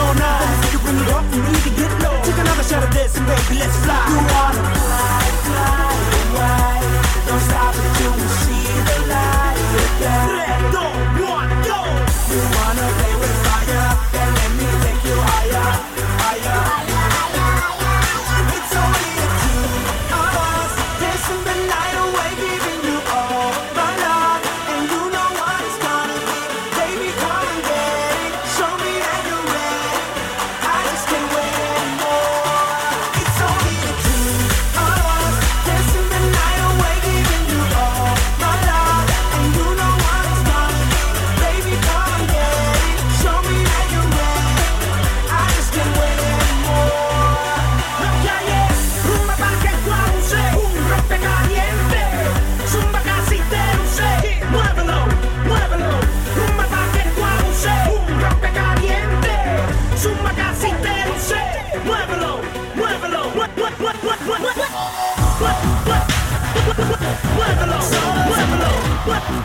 all night. Let me you bring it up, you need to get low. Take another shot of this, and baby, let's fly. You wanna fly, fly, fly, don't stop. What?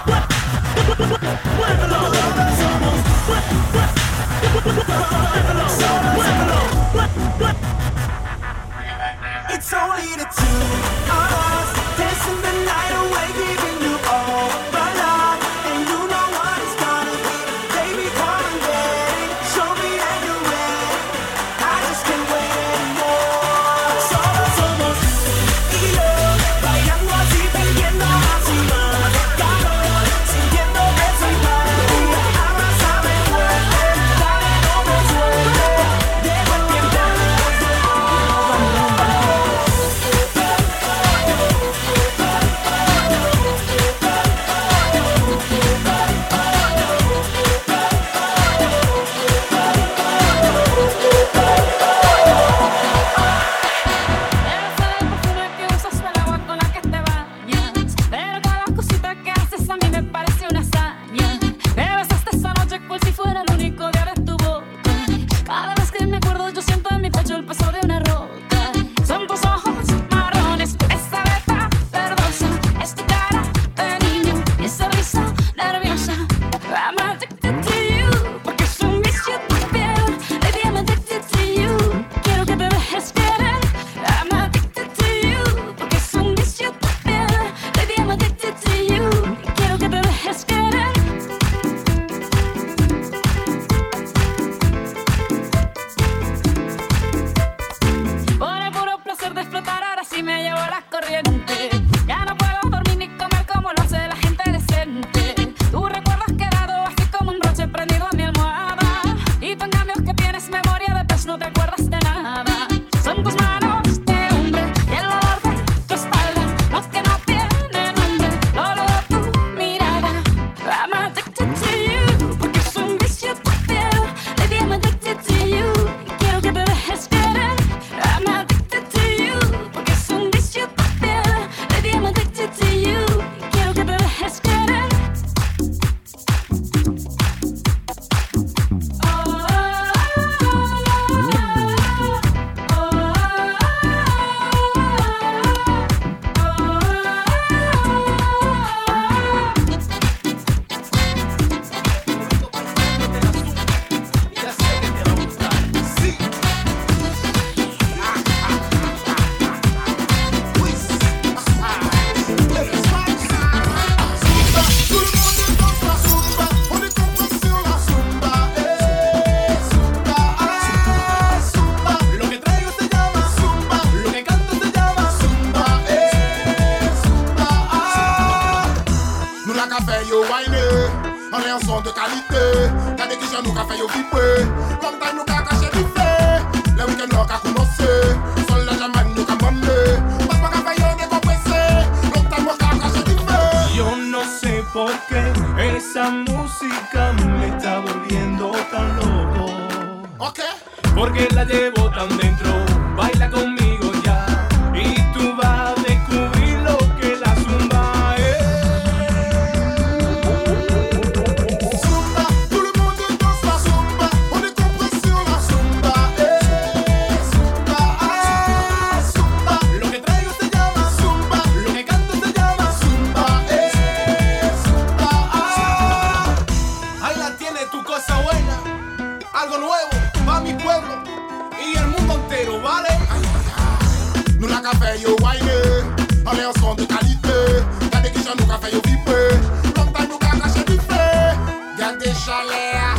chalea,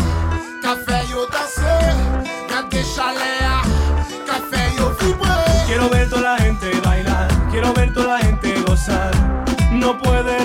café yo tasé, cante chalea, café yo fuimos. Quiero ver toda la gente bailar, quiero ver toda la gente gozar. No puede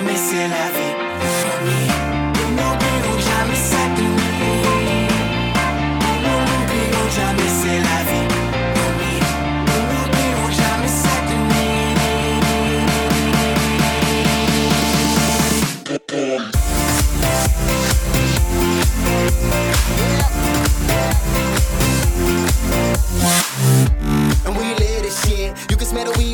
jamais c'est la vie. And we lit this shit. You can smell the weed.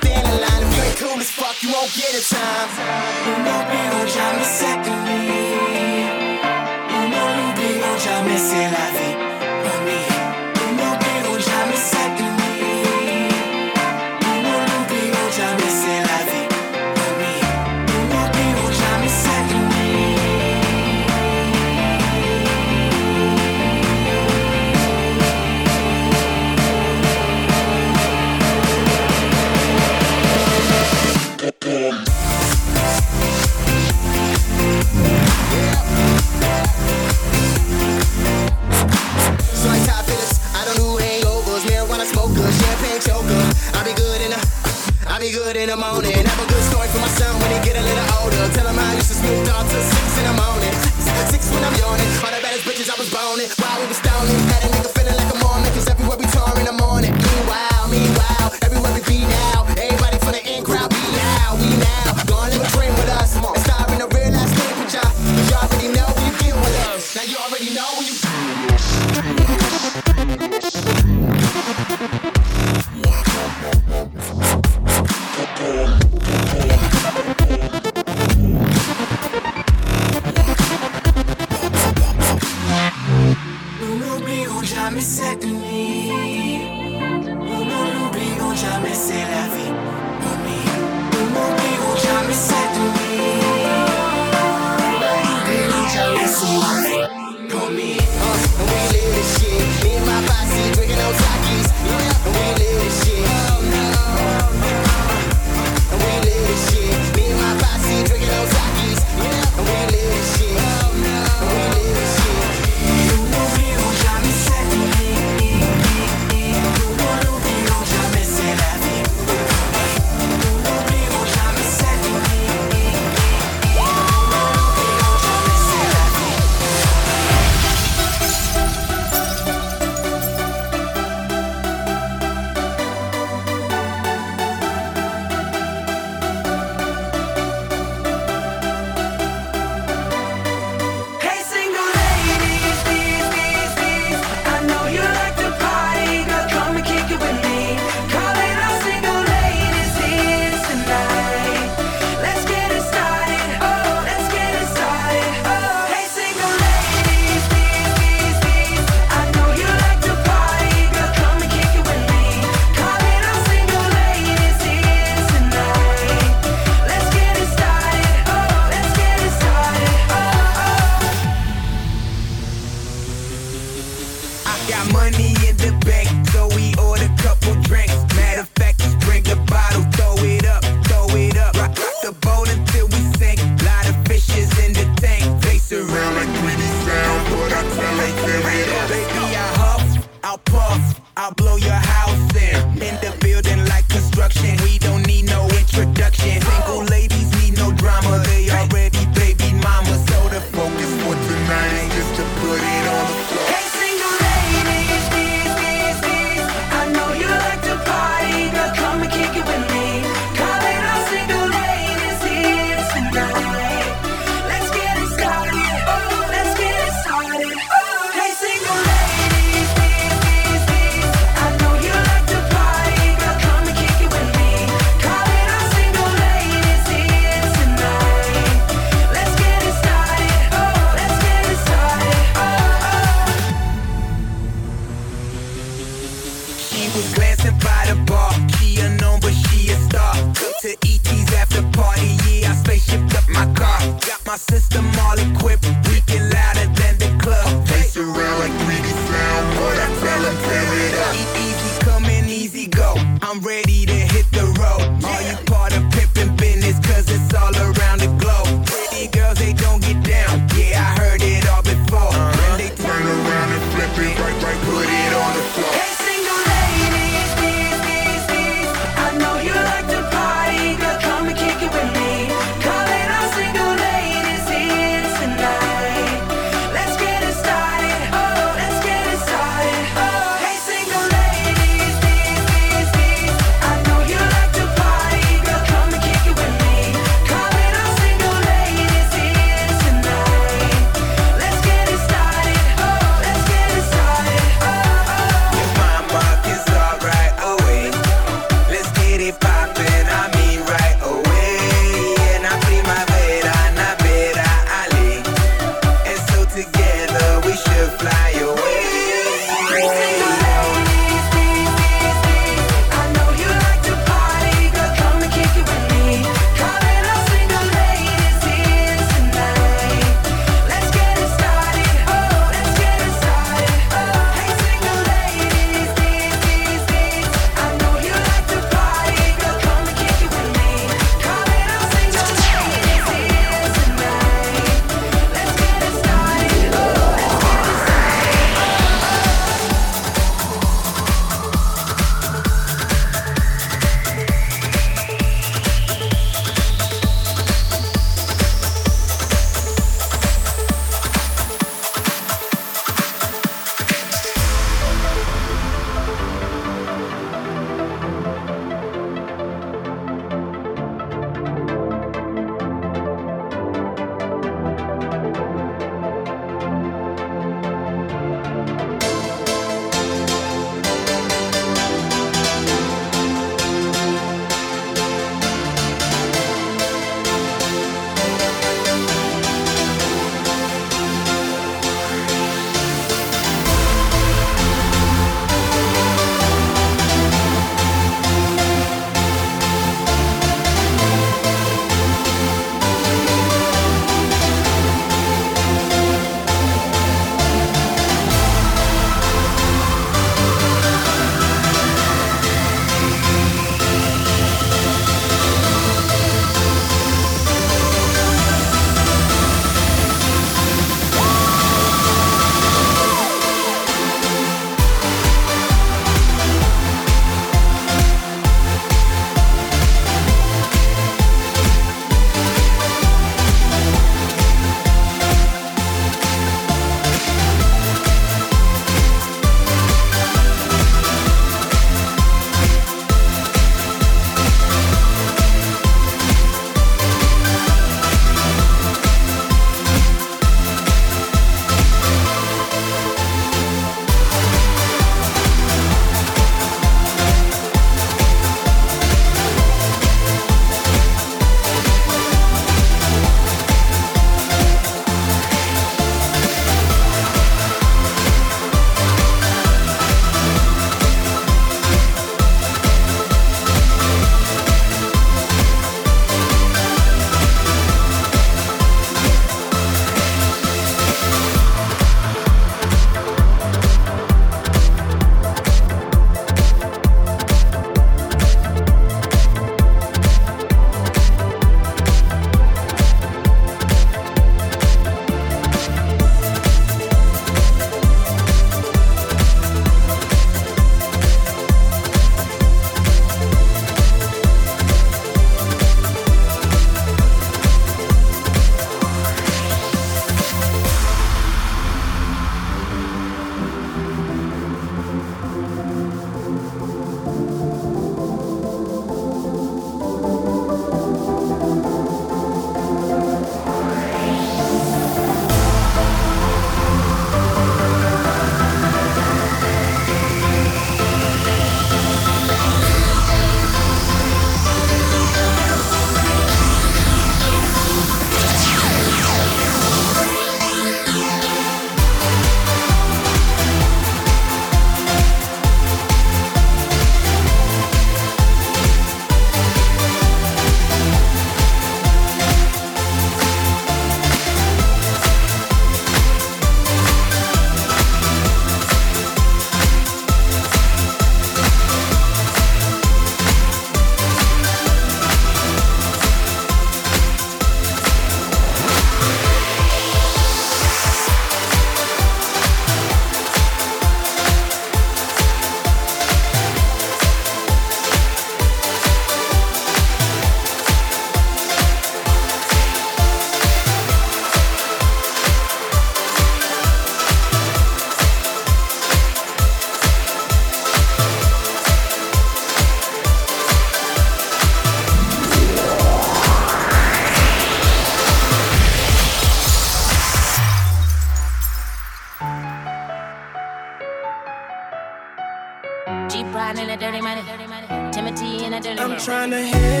Trying to hit.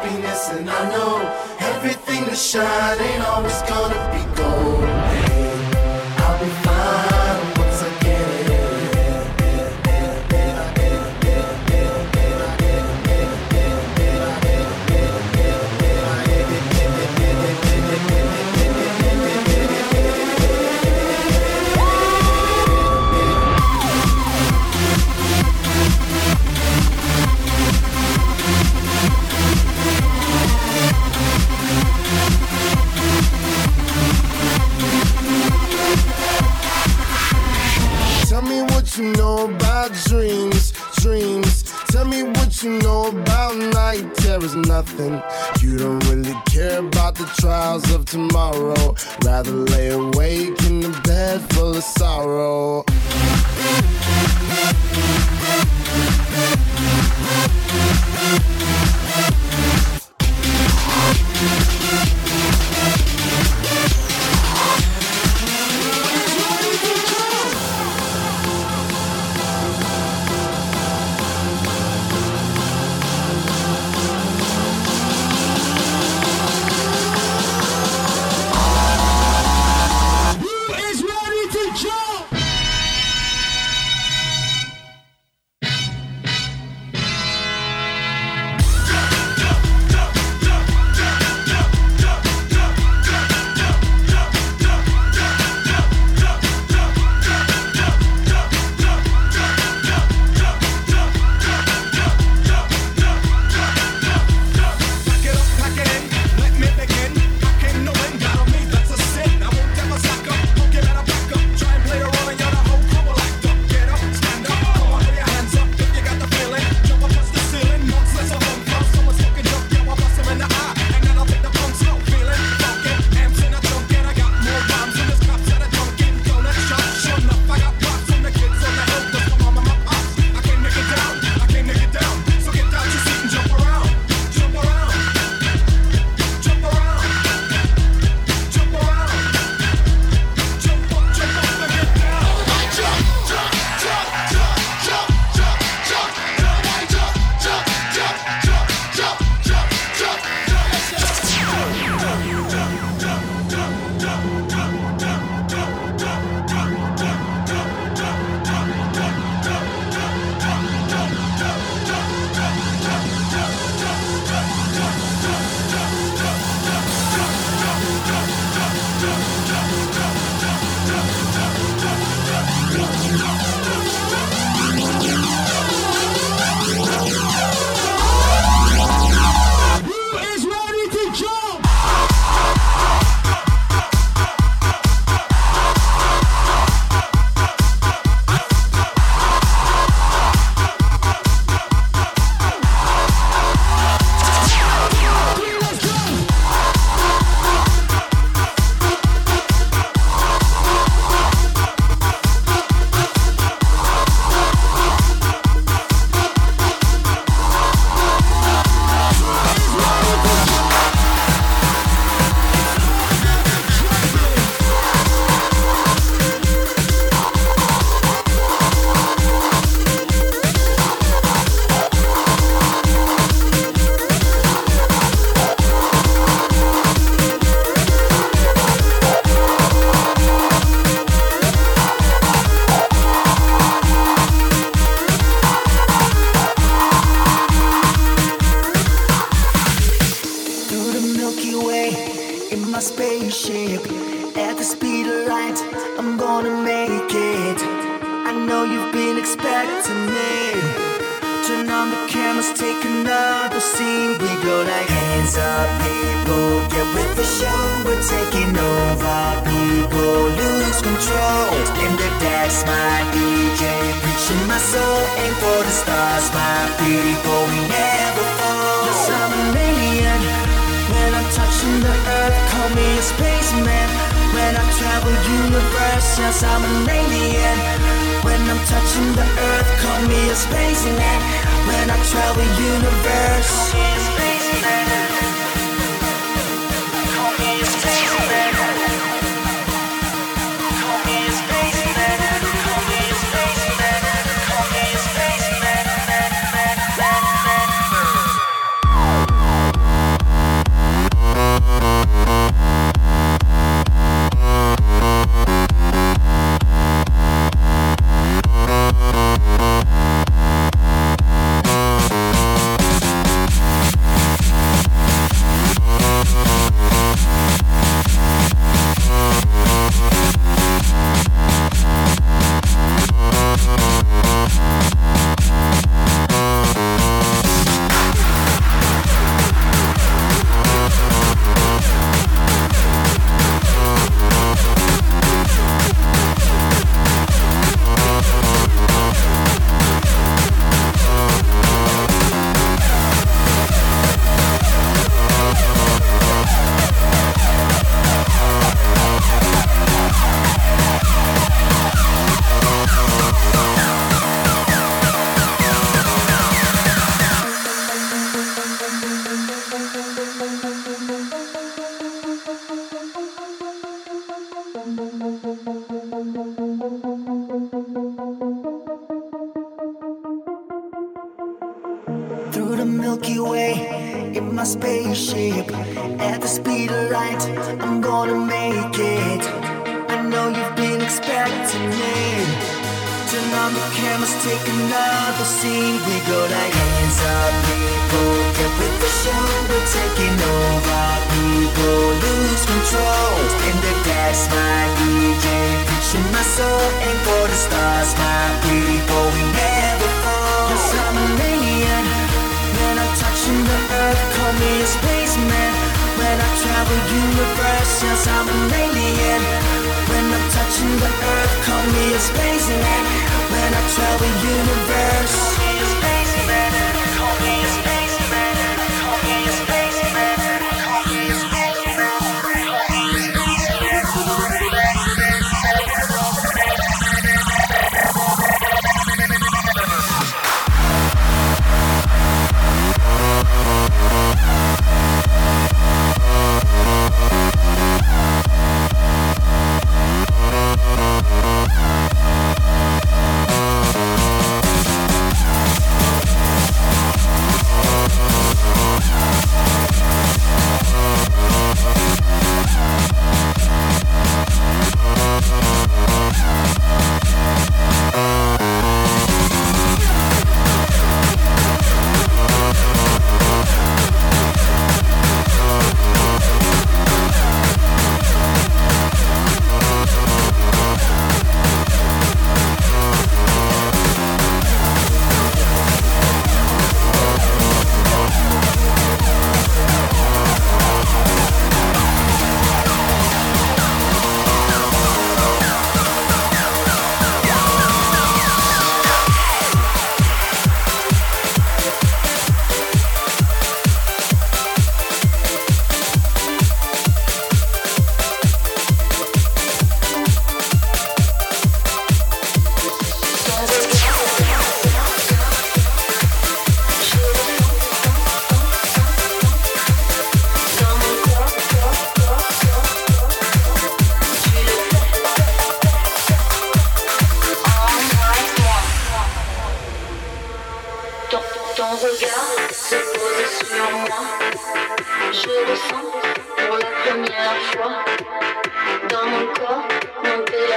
happiness, and I know everything that shine ain't always gonna be gold. dreams, dreams. Tell me what you know about night terrors, nothing. You don't really care about the trials of tomorrow. Rather lay awake in a bed full of sorrow.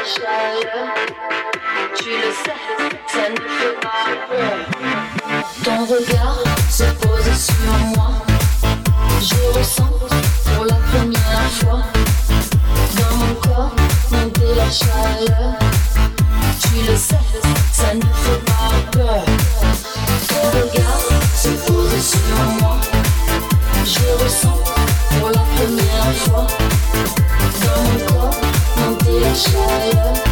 chaleur. Tu le sais, ça ne fait pas peur. Ton regard se pose sur moi. Je ressens pour la première fois dans mon corps monter la chaleur. Tu le sais. shadow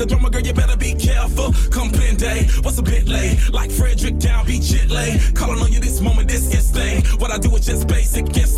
the drummer, girl, you better be careful. Come pin day, what's a bit late? Like Frederick down, be chit late. Calling on you this moment, this is thing. What I do is just basic, yes,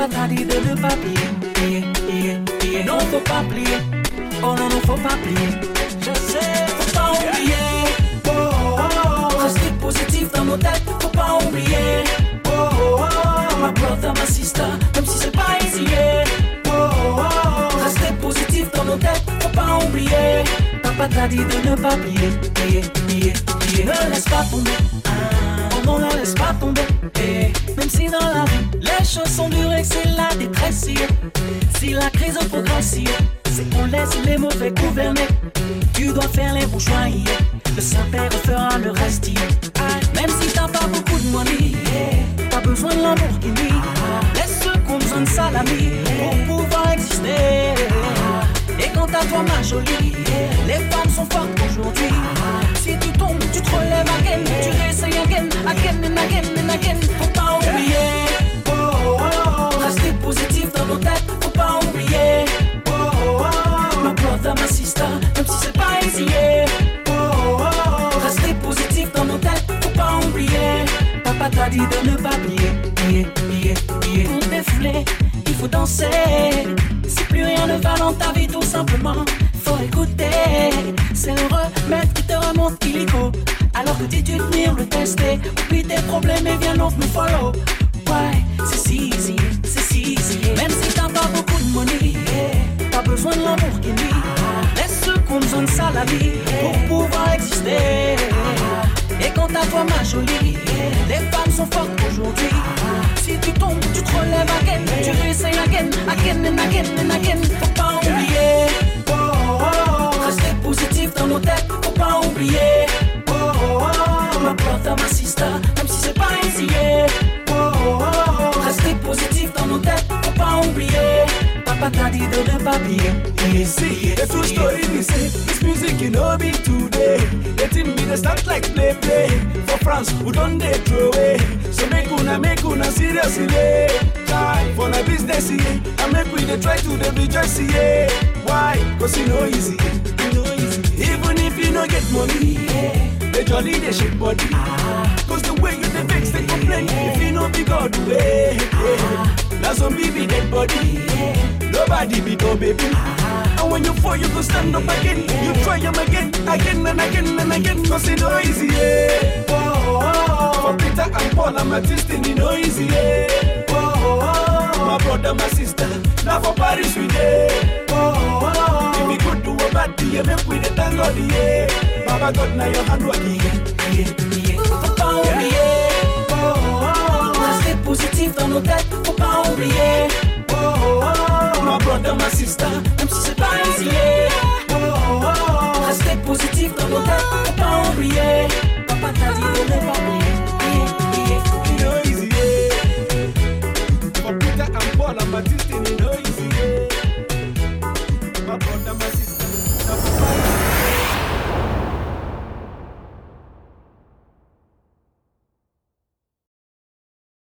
Papa t'a dit de plier, plier, plier. Non, faut pas plier. Oh non, non, faut pas plier. Je sais, faut pas oublier. Oh, oh, oh. Rester positif dans nos têtes, faut pas oublier. Oh, oh, oh. Ma brother, ma sister, même si c'est pas easy. yeah. Oh, oh, oh. Rester positif dans nos têtes, faut pas oublier. Papa t'a dit de ne pas plier, plier, plier, plier. Ne laisse pas tomber. Ah, oh non, ne laisse pas tomber. Eh, Même si dans la vie, choses sont dures et c'est la détresse. Si la crise progresse, c'est qu'on laisse les mauvais gouverner. Tu dois faire les bons choix. yeah. Le Saint-Père fera le reste. Ah, Même si t'as pas beaucoup de money, t'as besoin de Lamborghini. Laisse ceux qui ont besoin de salami pour pouvoir exister. Et quant à toi, ma jolie, les femmes sont fortes aujourd'hui. Si tu tombes, tu te relèves again, tu réessayes again, again and again and again. Faut pas oublier, t'a dit de ne pas plier, plier, plier, plier. Pour défler, il faut danser. Si plus rien ne va dans ta vie, tout simplement, faut écouter. C'est le remède qui te remonte illico. Alors que dis-tu venir le tester? Oublie tes problèmes et viens donc me follow. Ouais, c'est si easy, c'est si easy. Même si t'as pas beaucoup de money, t'as besoin de Lamborghini. Laisse ceux qui ont besoin de ça la vie pour pouvoir exister. Quant à jolie, les femmes sont fortes aujourd'hui. Si tu tombes, tu te relèves again. Tu réessayes again, again and again and again. Faut pas oublier. Oh, oh, oh. Rester positif dans nos têtes, faut pas oublier. Oh, oh, oh. Ma brother, ma sister, même si c'est pas easy. Oh, oh, oh. Rester positif dans nos têtes, faut pas oublier. Papa t'a dit de ne pas plier. See, the true story we say, this music you know be today. Let him be the start like play play. For France, who don't they throw away. So make una, make una seriously. Time for the business, yeah. And make we dey try to the rejoice, yeah. Why? Cause you know easy, you know easy. Even if you no get money, yeah. The jolly they shake body. Ah. Cause the way you the vex, they complain. If you know be God way, yeah. Now some baby dead body, nobody be no baby. Ah. And when you fall, you go stand up again. You try them again, again and again and again. Cause it no easy, yeah. Oh, oh, oh. For Peter and Paul, I'm a testing, it no easy, yeah. Oh, oh, oh. My brother, my sister, now for Paris we there. Oh, oh, oh. If we could do a bad yeah, make we the thank God, yeah. Baba God, now your hand work, yeah, yeah, yeah. Faut pas oublier. Oh, oh, oh. Rester positif dans nos têtes, faut pas oublier. My brother, my sister, Même si c'est pas easy. Rester positif dans nos têtes, pas oublier. Papa t'a dit de ne pas